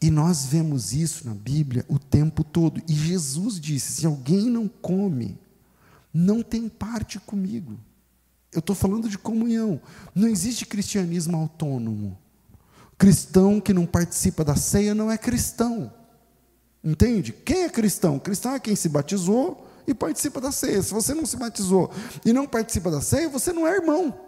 E nós vemos isso na Bíblia o tempo todo. E Jesus disse: se alguém não come, não tem parte comigo. Eu estou falando de comunhão. Não existe cristianismo autônomo. Cristão que não participa da ceia não é cristão. Entende? Quem é cristão? Cristão é quem se batizou e participa da ceia. Se você não se batizou e não participa da ceia, você não é irmão.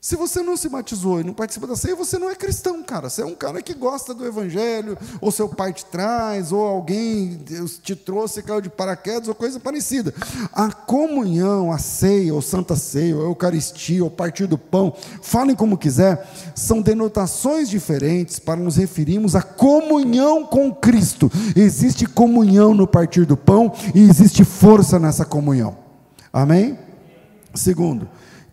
Se você não se batizou e não participa da ceia, você não é cristão, cara. Você é um cara que gosta do evangelho, ou seu pai te traz, ou alguém te trouxe, caiu de paraquedas, ou coisa parecida. A comunhão, a ceia, ou santa ceia, ou eucaristia, ou partir do pão, falem como quiser, são denotações diferentes para nos referirmos à comunhão com Cristo. Existe comunhão no partir do pão e existe força nessa comunhão. Amém? Segundo,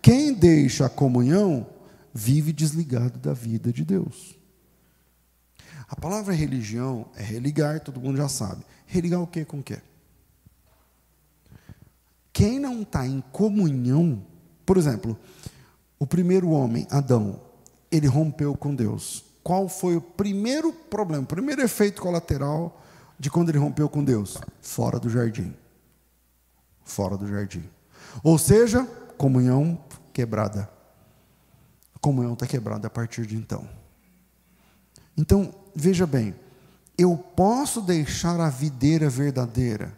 quem deixa a comunhão vive desligado da vida de Deus. A palavra religião é religar, todo mundo já sabe. Religar o que com o que? Quem não está em comunhão, por exemplo, o primeiro homem, Adão, ele rompeu com Deus. Qual foi o primeiro problema, o primeiro efeito colateral de quando ele rompeu com Deus? Fora do jardim. Fora do jardim. Ou seja, comunhão quebrada. comunhão está quebrada a partir de então. Então, veja bem, eu posso deixar a videira verdadeira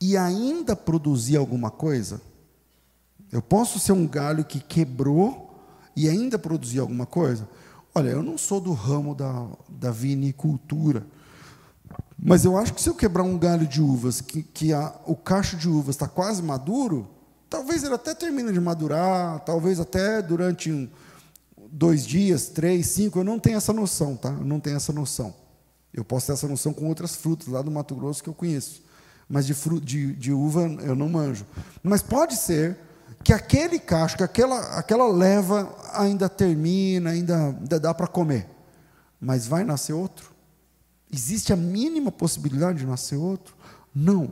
e ainda produzir alguma coisa? Eu posso ser um galho que quebrou e ainda produzir alguma coisa? Olha, eu não sou do ramo da, da vinicultura, mas eu acho que se eu quebrar um galho de uvas, que, que a, o cacho de uvas está quase maduro, talvez ele até termine de madurar, talvez até durante um, dois dias, três, cinco, eu não tenho essa noção, tá? Eu não tenho essa noção. Eu posso ter essa noção com outras frutas lá do Mato Grosso que eu conheço. Mas de, fruto, de, de uva eu não manjo. Mas pode ser que aquele cacho, que aquela, aquela leva ainda termina, ainda, ainda dá para comer. Mas vai nascer outro? Existe a mínima possibilidade de nascer outro? Não.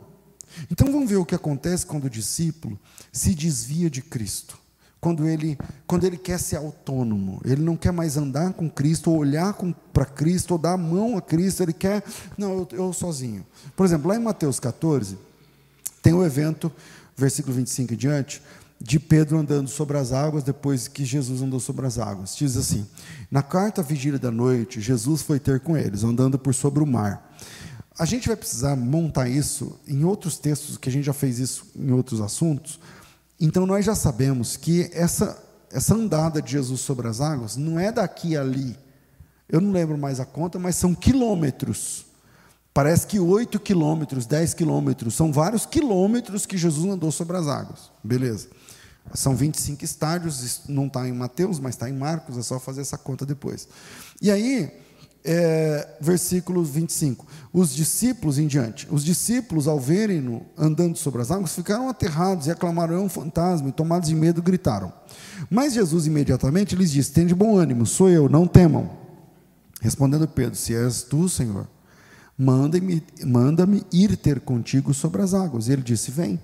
Então vamos ver o que acontece quando o discípulo se desvia de Cristo quando ele, quando ele quer ser autônomo, ele não quer mais andar com Cristo, ou olhar para Cristo, ou dar a mão a Cristo, ele quer, não, eu, eu sozinho. Por exemplo, lá em Mateus 14, tem o evento, versículo 25 em diante, de Pedro andando sobre as águas depois que Jesus andou sobre as águas. Diz assim: Na quarta vigília da noite, Jesus foi ter com eles, andando por sobre o mar. A gente vai precisar montar isso em outros textos, que a gente já fez isso em outros assuntos, então nós já sabemos que essa, essa andada de Jesus sobre as águas não é daqui a ali. Eu não lembro mais a conta, mas são quilômetros. Parece que 8 quilômetros, 10 quilômetros, são vários quilômetros que Jesus andou sobre as águas. Beleza. São 25 estádios, não está em Mateus, mas está em Marcos, é só fazer essa conta depois. E aí, é, versículo 25. Os discípulos em diante. Os discípulos, ao verem-no andando sobre as águas, ficaram aterrados e aclamaram: é um fantasma, e tomados de medo, gritaram. Mas Jesus imediatamente lhes disse: Tende bom ânimo, sou eu, não temam. Respondendo Pedro: Se és tu, Senhor, manda-me manda ir ter contigo sobre as águas. E ele disse: Vem.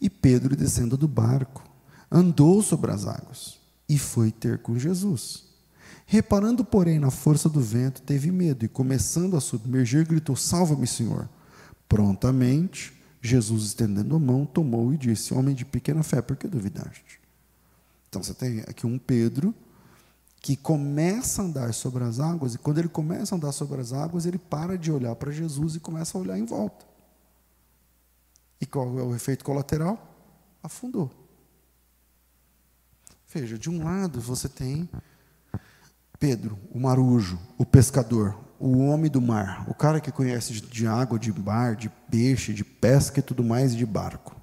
E Pedro, descendo do barco, andou sobre as águas e foi ter com Jesus. Reparando, porém, na força do vento, teve medo e, começando a submergir, gritou: Salva-me, Senhor. Prontamente, Jesus, estendendo a mão, tomou e disse: Homem de pequena fé, por que duvidaste? Então você tem aqui um Pedro que começa a andar sobre as águas, e quando ele começa a andar sobre as águas, ele para de olhar para Jesus e começa a olhar em volta. E qual é o efeito colateral? Afundou. Veja, de um lado você tem Pedro, o marujo, o pescador, o homem do mar, o cara que conhece de, água, de mar, de peixe, de pesca e tudo mais, e de barco.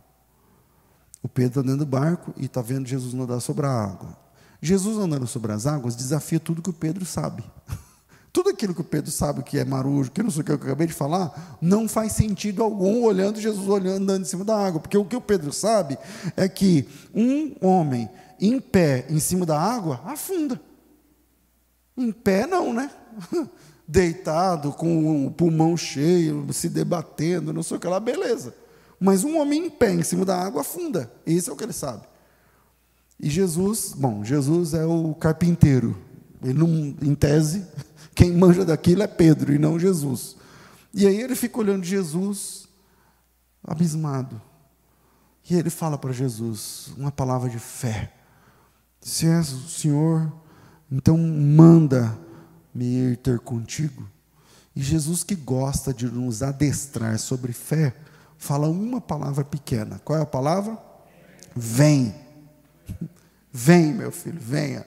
O Pedro está dentro do barco e está vendo Jesus nadar sobre a água. Jesus andando sobre as águas desafia tudo que o Pedro sabe. Tudo aquilo que o Pedro sabe que é marujo, que não sei o que eu acabei de falar, não faz sentido algum olhando Jesus olhando andando em cima da água, porque o que o Pedro sabe é que um homem em pé em cima da água afunda. Em pé, não, né? Deitado, com o pulmão cheio, se debatendo, não sei o que lá, beleza. Mas um homem em pé, em cima da água, afunda. Isso é o que ele sabe. E Jesus, bom, Jesus é o carpinteiro. Ele não, em tese, quem manja daquilo é Pedro e não Jesus. E aí ele fica olhando Jesus, abismado. E ele fala para Jesus uma palavra de fé. Se és o Senhor, então manda-me ir ter contigo. E Jesus, que gosta de nos adestrar sobre fé, fala uma palavra pequena. Qual é a palavra? Vem. Vem, meu filho, venha.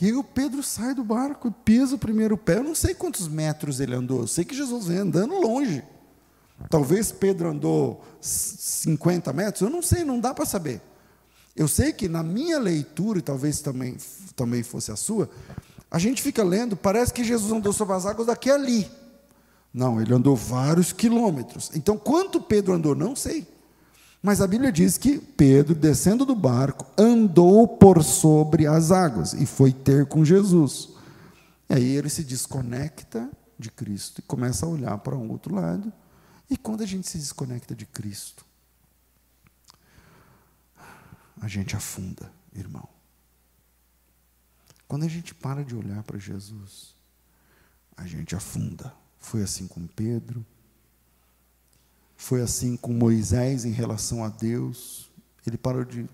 E o Pedro sai do barco, pisa o primeiro pé. Eu não sei quantos metros ele andou, eu sei que Jesus vem andando longe. Talvez Pedro andou 50 metros, eu não sei, não dá para saber. Eu sei que na minha leitura, e talvez também, também fosse a sua, a gente fica lendo, parece que Jesus andou sobre as águas daqui a ali. Não, ele andou vários quilômetros. Então, quanto Pedro andou, não sei. Mas a Bíblia diz que Pedro, descendo do barco, andou por sobre as águas e foi ter com Jesus. E aí ele se desconecta de Cristo e começa a olhar para um outro lado. E quando a gente se desconecta de Cristo, a gente afunda, irmão. Quando a gente para de olhar para Jesus, a gente afunda. Foi assim com Pedro, foi assim com Moisés em relação a Deus. Ele parou de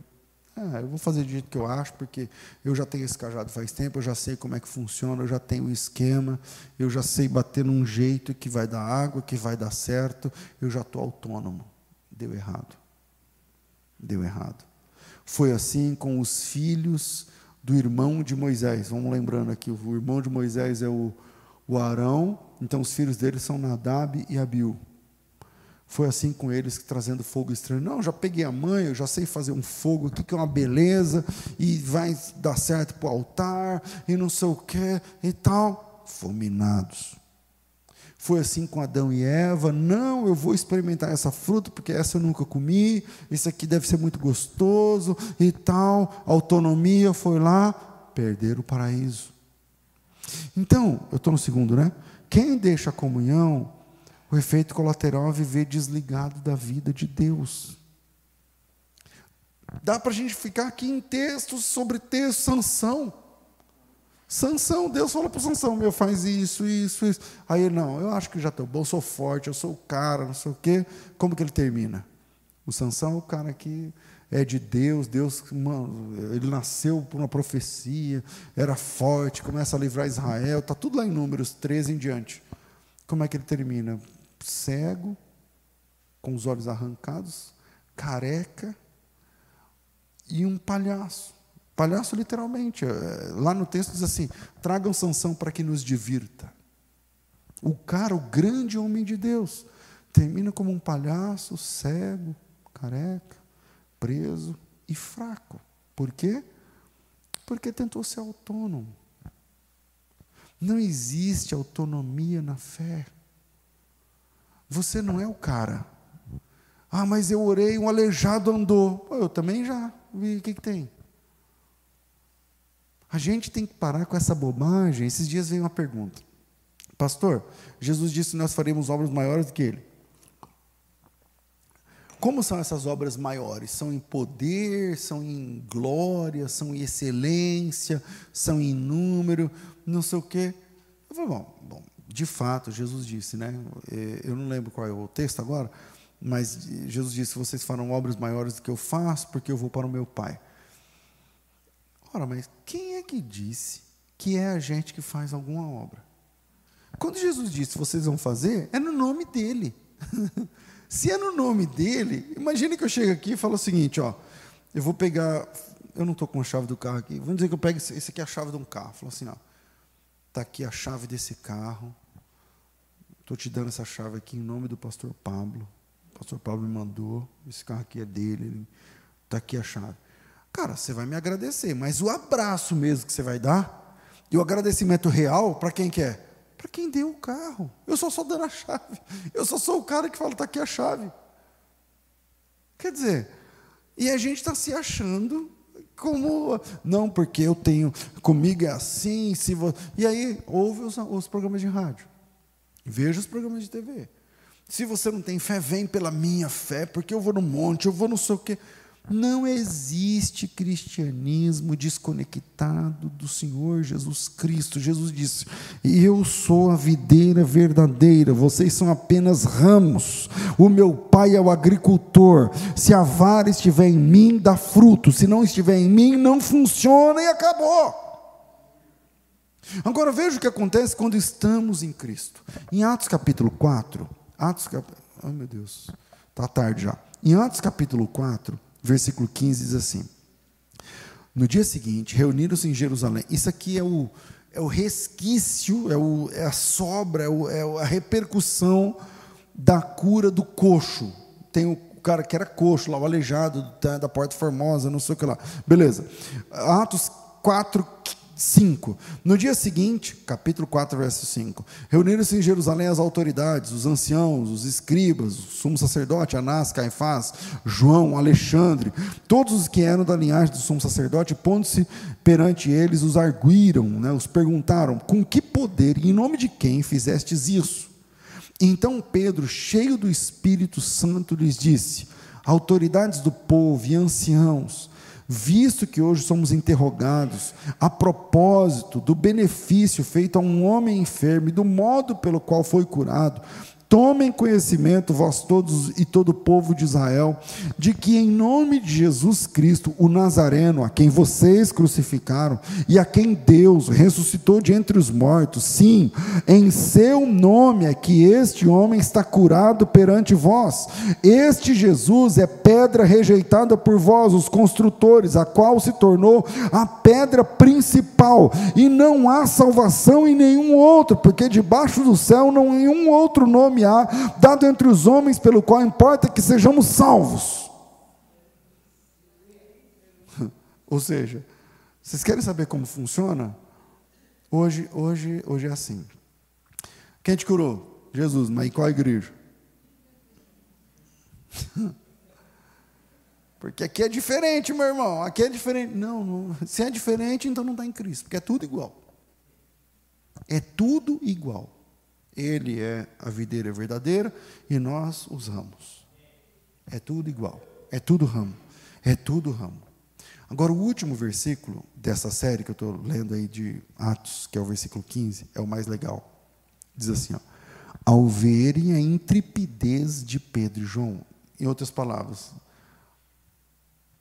Ah, eu vou fazer do jeito que eu acho, porque eu já tenho esse cajado faz tempo, eu já sei como é que funciona, eu já tenho um esquema, eu já sei bater num jeito que vai dar água, que vai dar certo, eu já estou autônomo. Deu errado. Deu errado. Foi assim com os filhos do irmão de Moisés. Vamos lembrando aqui, o irmão de Moisés é o, o Arão, então os filhos dele são Nadab e Abiú. Foi assim com eles, trazendo fogo estranho. Não, já peguei a mãe, eu já sei fazer um fogo aqui que é uma beleza, e vai dar certo para o altar, e não sei o que, e tal. Fulminados. Foi assim com Adão e Eva. Não, eu vou experimentar essa fruta, porque essa eu nunca comi, isso aqui deve ser muito gostoso, e tal. autonomia foi lá, perder o paraíso. Então, eu estou no segundo, né? Quem deixa a comunhão o efeito colateral é viver desligado da vida de Deus. Dá para a gente ficar aqui em textos sobre texto, Sansão. Sansão, Deus falou para Sansão, meu, faz isso, isso, isso. Aí ele, não, eu acho que já estou bom, sou forte, eu sou o cara, não sei o quê. Como que ele termina? O Sansão é o cara que é de Deus, Deus, mano, ele nasceu por uma profecia, era forte, começa a livrar Israel, está tudo lá em Números 13 em diante. Como é que ele termina? cego, com os olhos arrancados, careca e um palhaço. Palhaço, literalmente. É, lá no texto diz assim: tragam Sansão para que nos divirta. O cara, o grande homem de Deus, termina como um palhaço, cego, careca, preso e fraco. Por quê? Porque tentou ser autônomo. Não existe autonomia na fé. Você não é o cara. Ah, mas eu orei, um aleijado andou. Pô, eu também já. Vi, o que, que tem? A gente tem que parar com essa bobagem. Esses dias veio uma pergunta. Pastor, Jesus disse que nós faremos obras maiores do que ele. Como são essas obras maiores? São em poder, são em glória, são em excelência, são em número, não sei o quê. Eu falei, bom, bom de fato, Jesus disse, né? É, eu não lembro qual é o texto agora, mas Jesus disse: vocês farão obras maiores do que eu faço, porque eu vou para o meu Pai. Ora, mas quem é que disse que é a gente que faz alguma obra? Quando Jesus disse vocês vão fazer, é no nome dele. Se é no nome dele, imagine que eu chego aqui e falo o seguinte: ó, eu vou pegar, eu não estou com a chave do carro aqui, vamos dizer que eu pego, esse aqui é a chave de um carro. Falo assim: ó, está aqui a chave desse carro, Estou te dando essa chave aqui em nome do pastor Pablo. O pastor Pablo me mandou, esse carro aqui é dele, está aqui a chave. Cara, você vai me agradecer, mas o abraço mesmo que você vai dar, e o agradecimento real, para quem que é? Para quem deu o carro. Eu só sou dando a chave. Eu só sou o cara que fala, está aqui a chave. Quer dizer, e a gente está se achando como não porque eu tenho comigo é assim se vo... e aí ouve os, os programas de rádio Veja os programas de TV. Se você não tem fé, vem pela minha fé, porque eu vou no monte, eu vou não sei o quê. Não existe cristianismo desconectado do Senhor Jesus Cristo. Jesus disse: Eu sou a videira verdadeira, vocês são apenas ramos. O meu pai é o agricultor. Se a vara estiver em mim, dá fruto. Se não estiver em mim, não funciona e acabou. Agora veja o que acontece quando estamos em Cristo. Em Atos capítulo 4, Atos capítulo. Oh meu Deus, está tarde já. Em Atos capítulo 4, versículo 15 diz assim: No dia seguinte, reuniram-se em Jerusalém. Isso aqui é o, é o resquício, é, o, é a sobra, é, o, é a repercussão da cura do coxo. Tem o cara que era coxo lá, o aleijado da, da Porta Formosa, não sei o que lá. Beleza. Atos 4, 5. No dia seguinte, capítulo 4, verso 5, reuniram-se em Jerusalém as autoridades, os anciãos, os escribas, o sumo sacerdote, Anás, Caifás, João, Alexandre, todos os que eram da linhagem do sumo sacerdote, pondo-se perante eles, os arguíram, né, os perguntaram: com que poder e em nome de quem fizestes isso? Então Pedro, cheio do Espírito Santo, lhes disse: autoridades do povo e anciãos, visto que hoje somos interrogados a propósito do benefício feito a um homem enfermo e do modo pelo qual foi curado, Tomem conhecimento, vós todos e todo o povo de Israel, de que em nome de Jesus Cristo, o Nazareno, a quem vocês crucificaram e a quem Deus ressuscitou de entre os mortos, sim, em seu nome é que este homem está curado perante vós. Este Jesus é pedra rejeitada por vós, os construtores, a qual se tornou a pedra principal, e não há salvação em nenhum outro, porque debaixo do céu não há nenhum outro nome nome há dado entre os homens pelo qual importa que sejamos salvos. Ou seja, vocês querem saber como funciona? Hoje, hoje, hoje é assim. Quem te curou? Jesus, mas em qual igreja? Porque aqui é diferente, meu irmão. Aqui é diferente. Não, não, se é diferente, então não está em Cristo, porque é tudo igual. É tudo igual. Ele é a videira verdadeira e nós os ramos. É tudo igual. É tudo ramo. É tudo ramo. Agora, o último versículo dessa série que eu estou lendo aí de Atos, que é o versículo 15, é o mais legal. Diz assim: ó, Ao verem a intrepidez de Pedro e João, em outras palavras,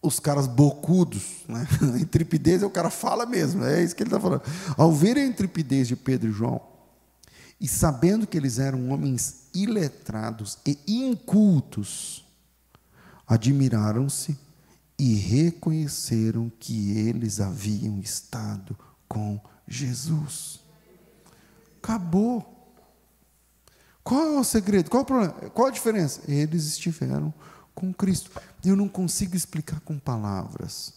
os caras bocudos, né? a intrepidez é o cara fala mesmo, é isso que ele está falando. Ao verem a intrepidez de Pedro e João, e sabendo que eles eram homens iletrados e incultos, admiraram-se e reconheceram que eles haviam estado com Jesus. Acabou. Qual é o segredo? Qual é o problema? Qual a diferença? Eles estiveram com Cristo. Eu não consigo explicar com palavras,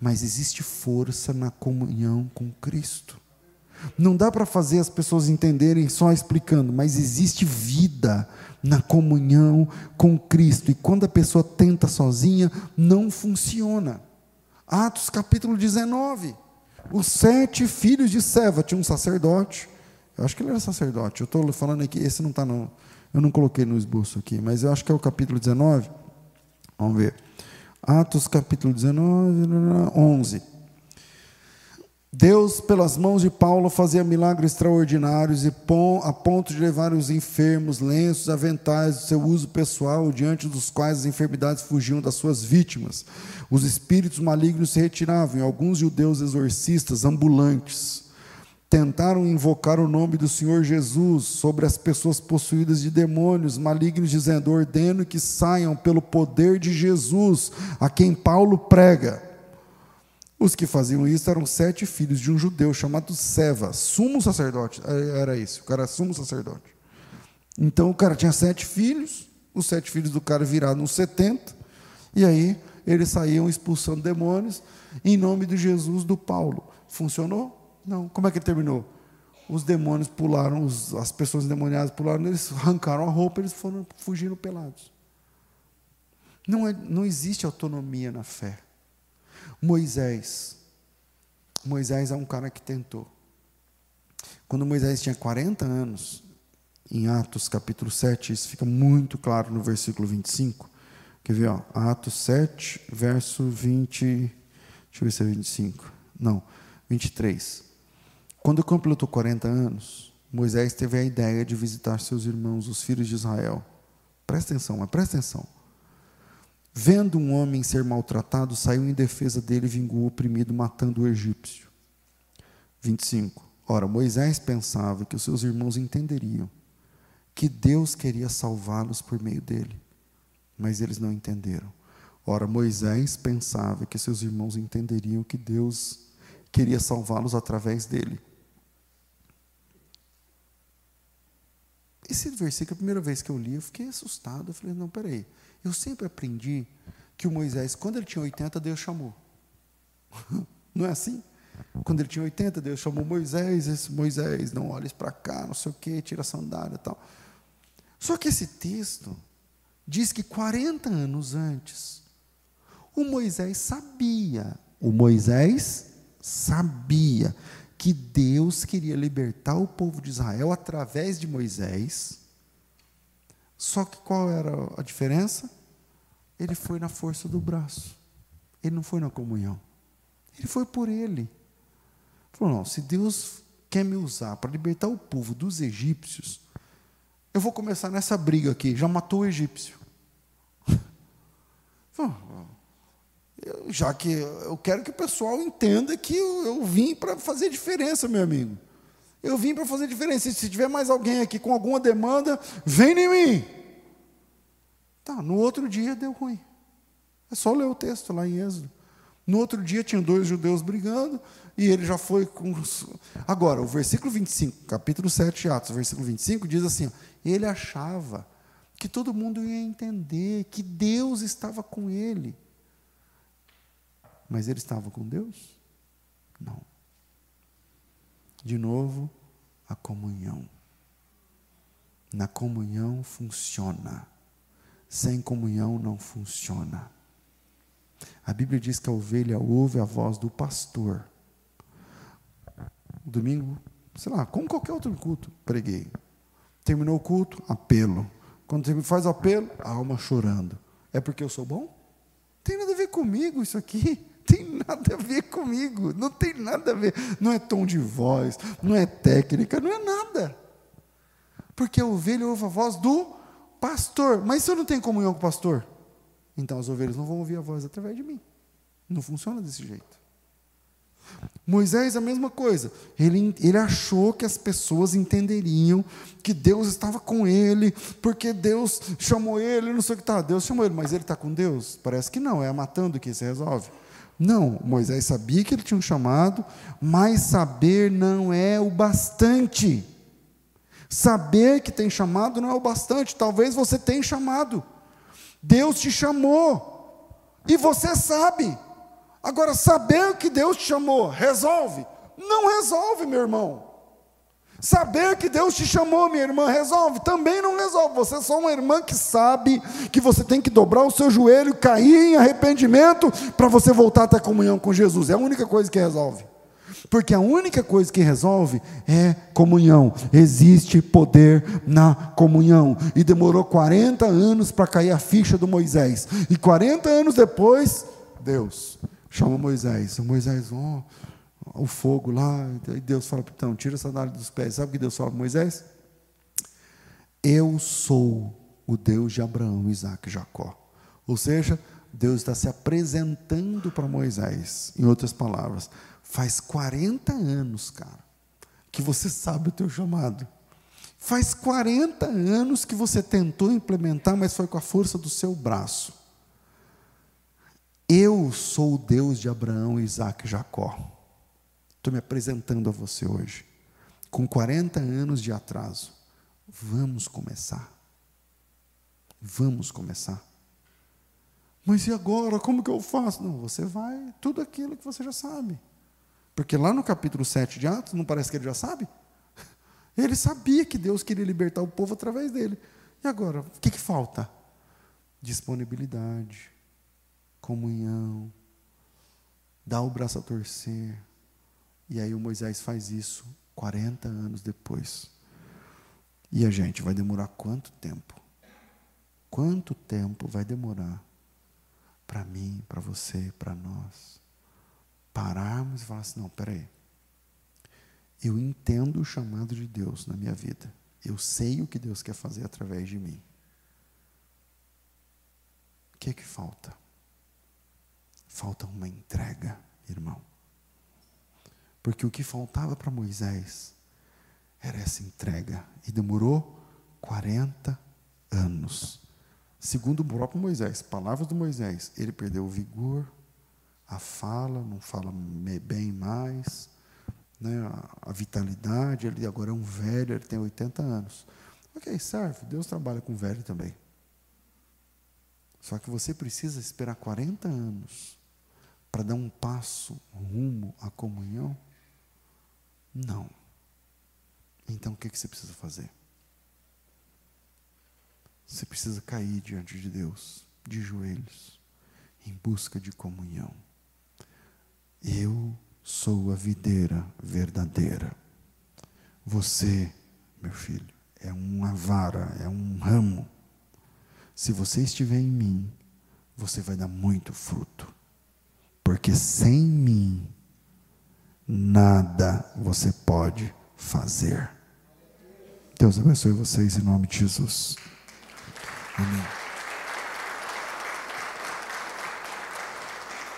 mas existe força na comunhão com Cristo. Não dá para fazer as pessoas entenderem só explicando, mas existe vida na comunhão com Cristo. E quando a pessoa tenta sozinha, não funciona. Atos capítulo 19. Os sete filhos de Seva tinha um sacerdote. Eu acho que ele era sacerdote. Eu estou falando aqui, esse não está no. Eu não coloquei no esboço aqui, mas eu acho que é o capítulo 19. Vamos ver. Atos capítulo 19, 11. Deus, pelas mãos de Paulo, fazia milagres extraordinários e a ponto de levar os enfermos, lenços, aventais do seu uso pessoal, diante dos quais as enfermidades fugiam das suas vítimas. Os espíritos malignos se retiravam e alguns judeus exorcistas ambulantes tentaram invocar o nome do Senhor Jesus sobre as pessoas possuídas de demônios malignos, dizendo: ordeno que saiam pelo poder de Jesus, a quem Paulo prega. Os que faziam isso eram sete filhos de um judeu chamado Seva, sumo sacerdote. É, era isso, o cara era sumo sacerdote. Então o cara tinha sete filhos, os sete filhos do cara viraram uns 70, e aí eles saíam expulsando demônios em nome de Jesus do Paulo. Funcionou? Não. Como é que ele terminou? Os demônios pularam, os, as pessoas endemoniadas pularam, eles arrancaram a roupa, eles foram fugindo pelados. Não, é, não existe autonomia na fé. Moisés. Moisés é um cara que tentou. Quando Moisés tinha 40 anos, em Atos capítulo 7, isso fica muito claro no versículo 25. Quer ver? Ó, Atos 7, verso 20. Deixa eu ver se é 25. Não, 23. Quando completou 40 anos, Moisés teve a ideia de visitar seus irmãos, os filhos de Israel. Presta atenção, mas presta atenção. Vendo um homem ser maltratado, saiu em defesa dele e vingou o oprimido, matando o egípcio. 25. Ora, Moisés pensava que os seus irmãos entenderiam que Deus queria salvá-los por meio dele, mas eles não entenderam. Ora, Moisés pensava que seus irmãos entenderiam que Deus queria salvá-los através dele. Esse versículo, a primeira vez que eu li, eu fiquei assustado. Eu falei: não, peraí. Eu sempre aprendi que o Moisés, quando ele tinha 80, Deus chamou. Não é assim? Quando ele tinha 80, Deus chamou Moisés, esse Moisés, não olhes para cá, não sei o quê, tira a sandália e tal. Só que esse texto diz que 40 anos antes, o Moisés sabia, o Moisés sabia que Deus queria libertar o povo de Israel através de Moisés só que qual era a diferença? Ele foi na força do braço. Ele não foi na comunhão. Ele foi por ele. Falou: não, se Deus quer me usar para libertar o povo dos egípcios, eu vou começar nessa briga aqui. Já matou o egípcio. já que eu quero que o pessoal entenda que eu, eu vim para fazer diferença, meu amigo. Eu vim para fazer diferença. Se tiver mais alguém aqui com alguma demanda, vem em mim. Tá, no outro dia deu ruim. É só ler o texto lá em Êxodo. No outro dia tinha dois judeus brigando e ele já foi com. Agora, o versículo 25, capítulo 7 de Atos, versículo 25, diz assim: ó, ele achava que todo mundo ia entender que Deus estava com ele. Mas ele estava com Deus? Não. De novo, a comunhão. Na comunhão funciona. Sem comunhão não funciona. A Bíblia diz que a ovelha ouve a voz do pastor. Domingo, sei lá, como qualquer outro culto, preguei. Terminou o culto, apelo. Quando faz apelo, a alma chorando. É porque eu sou bom? Tem nada a ver comigo isso aqui. Tem nada a ver comigo. Não tem nada a ver. Não é tom de voz, não é técnica, não é nada. Porque a ovelha ouve a voz do pastor. Mas se eu não tenho comunhão com o pastor? Então as ovelhas não vão ouvir a voz através de mim. Não funciona desse jeito. Moisés, a mesma coisa. Ele, ele achou que as pessoas entenderiam que Deus estava com ele, porque Deus chamou ele, não sei o que está. Deus chamou ele, mas ele está com Deus? Parece que não, é matando que se resolve. Não, Moisés sabia que ele tinha um chamado, mas saber não é o bastante. Saber que tem chamado não é o bastante. Talvez você tenha chamado. Deus te chamou. E você sabe. Agora, saber que Deus te chamou, resolve? Não resolve, meu irmão. Saber que Deus te chamou, minha irmã, resolve? Também não resolve. Você é só uma irmã que sabe que você tem que dobrar o seu joelho, cair em arrependimento para você voltar a ter comunhão com Jesus. É a única coisa que resolve. Porque a única coisa que resolve é comunhão. Existe poder na comunhão. E demorou 40 anos para cair a ficha do Moisés. E 40 anos depois, Deus chama Moisés. Moisés, oh, o fogo lá. E Deus fala, então, tira a sandália dos pés. Sabe o que Deus fala para Moisés? Eu sou o Deus de Abraão, Isaac e Jacó. Ou seja, Deus está se apresentando para Moisés. Em outras palavras, Faz 40 anos, cara, que você sabe o teu chamado. Faz 40 anos que você tentou implementar, mas foi com a força do seu braço. Eu sou o Deus de Abraão, Isaac e Jacó. Estou me apresentando a você hoje. Com 40 anos de atraso. Vamos começar. Vamos começar. Mas e agora? Como que eu faço? Não, você vai, tudo aquilo que você já sabe. Porque lá no capítulo 7 de Atos, não parece que ele já sabe? Ele sabia que Deus queria libertar o povo através dele. E agora, o que, que falta? Disponibilidade, comunhão, dar o braço a torcer. E aí o Moisés faz isso 40 anos depois. E a gente vai demorar quanto tempo? Quanto tempo vai demorar para mim, para você, para nós? pararmos e falar assim: não, peraí. Eu entendo o chamado de Deus na minha vida. Eu sei o que Deus quer fazer através de mim. O que é que falta? Falta uma entrega, irmão. Porque o que faltava para Moisés era essa entrega. E demorou 40 anos. Segundo o próprio Moisés, palavras do Moisés, ele perdeu o vigor, a fala, não fala bem mais, né? a, vitalidade, ele agora é um velho, ele tem 80 anos. Ok, serve, Deus trabalha com velho também. Só que você precisa esperar 40 anos para dar um passo rumo à comunhão? Não. Então o que, que você precisa fazer? Você precisa cair diante de Deus, de joelhos, em busca de comunhão. Eu sou a videira verdadeira. Você, meu filho, é uma vara, é um ramo. Se você estiver em mim, você vai dar muito fruto. Porque sem mim, nada você pode fazer. Deus abençoe vocês em nome de Jesus. Amém.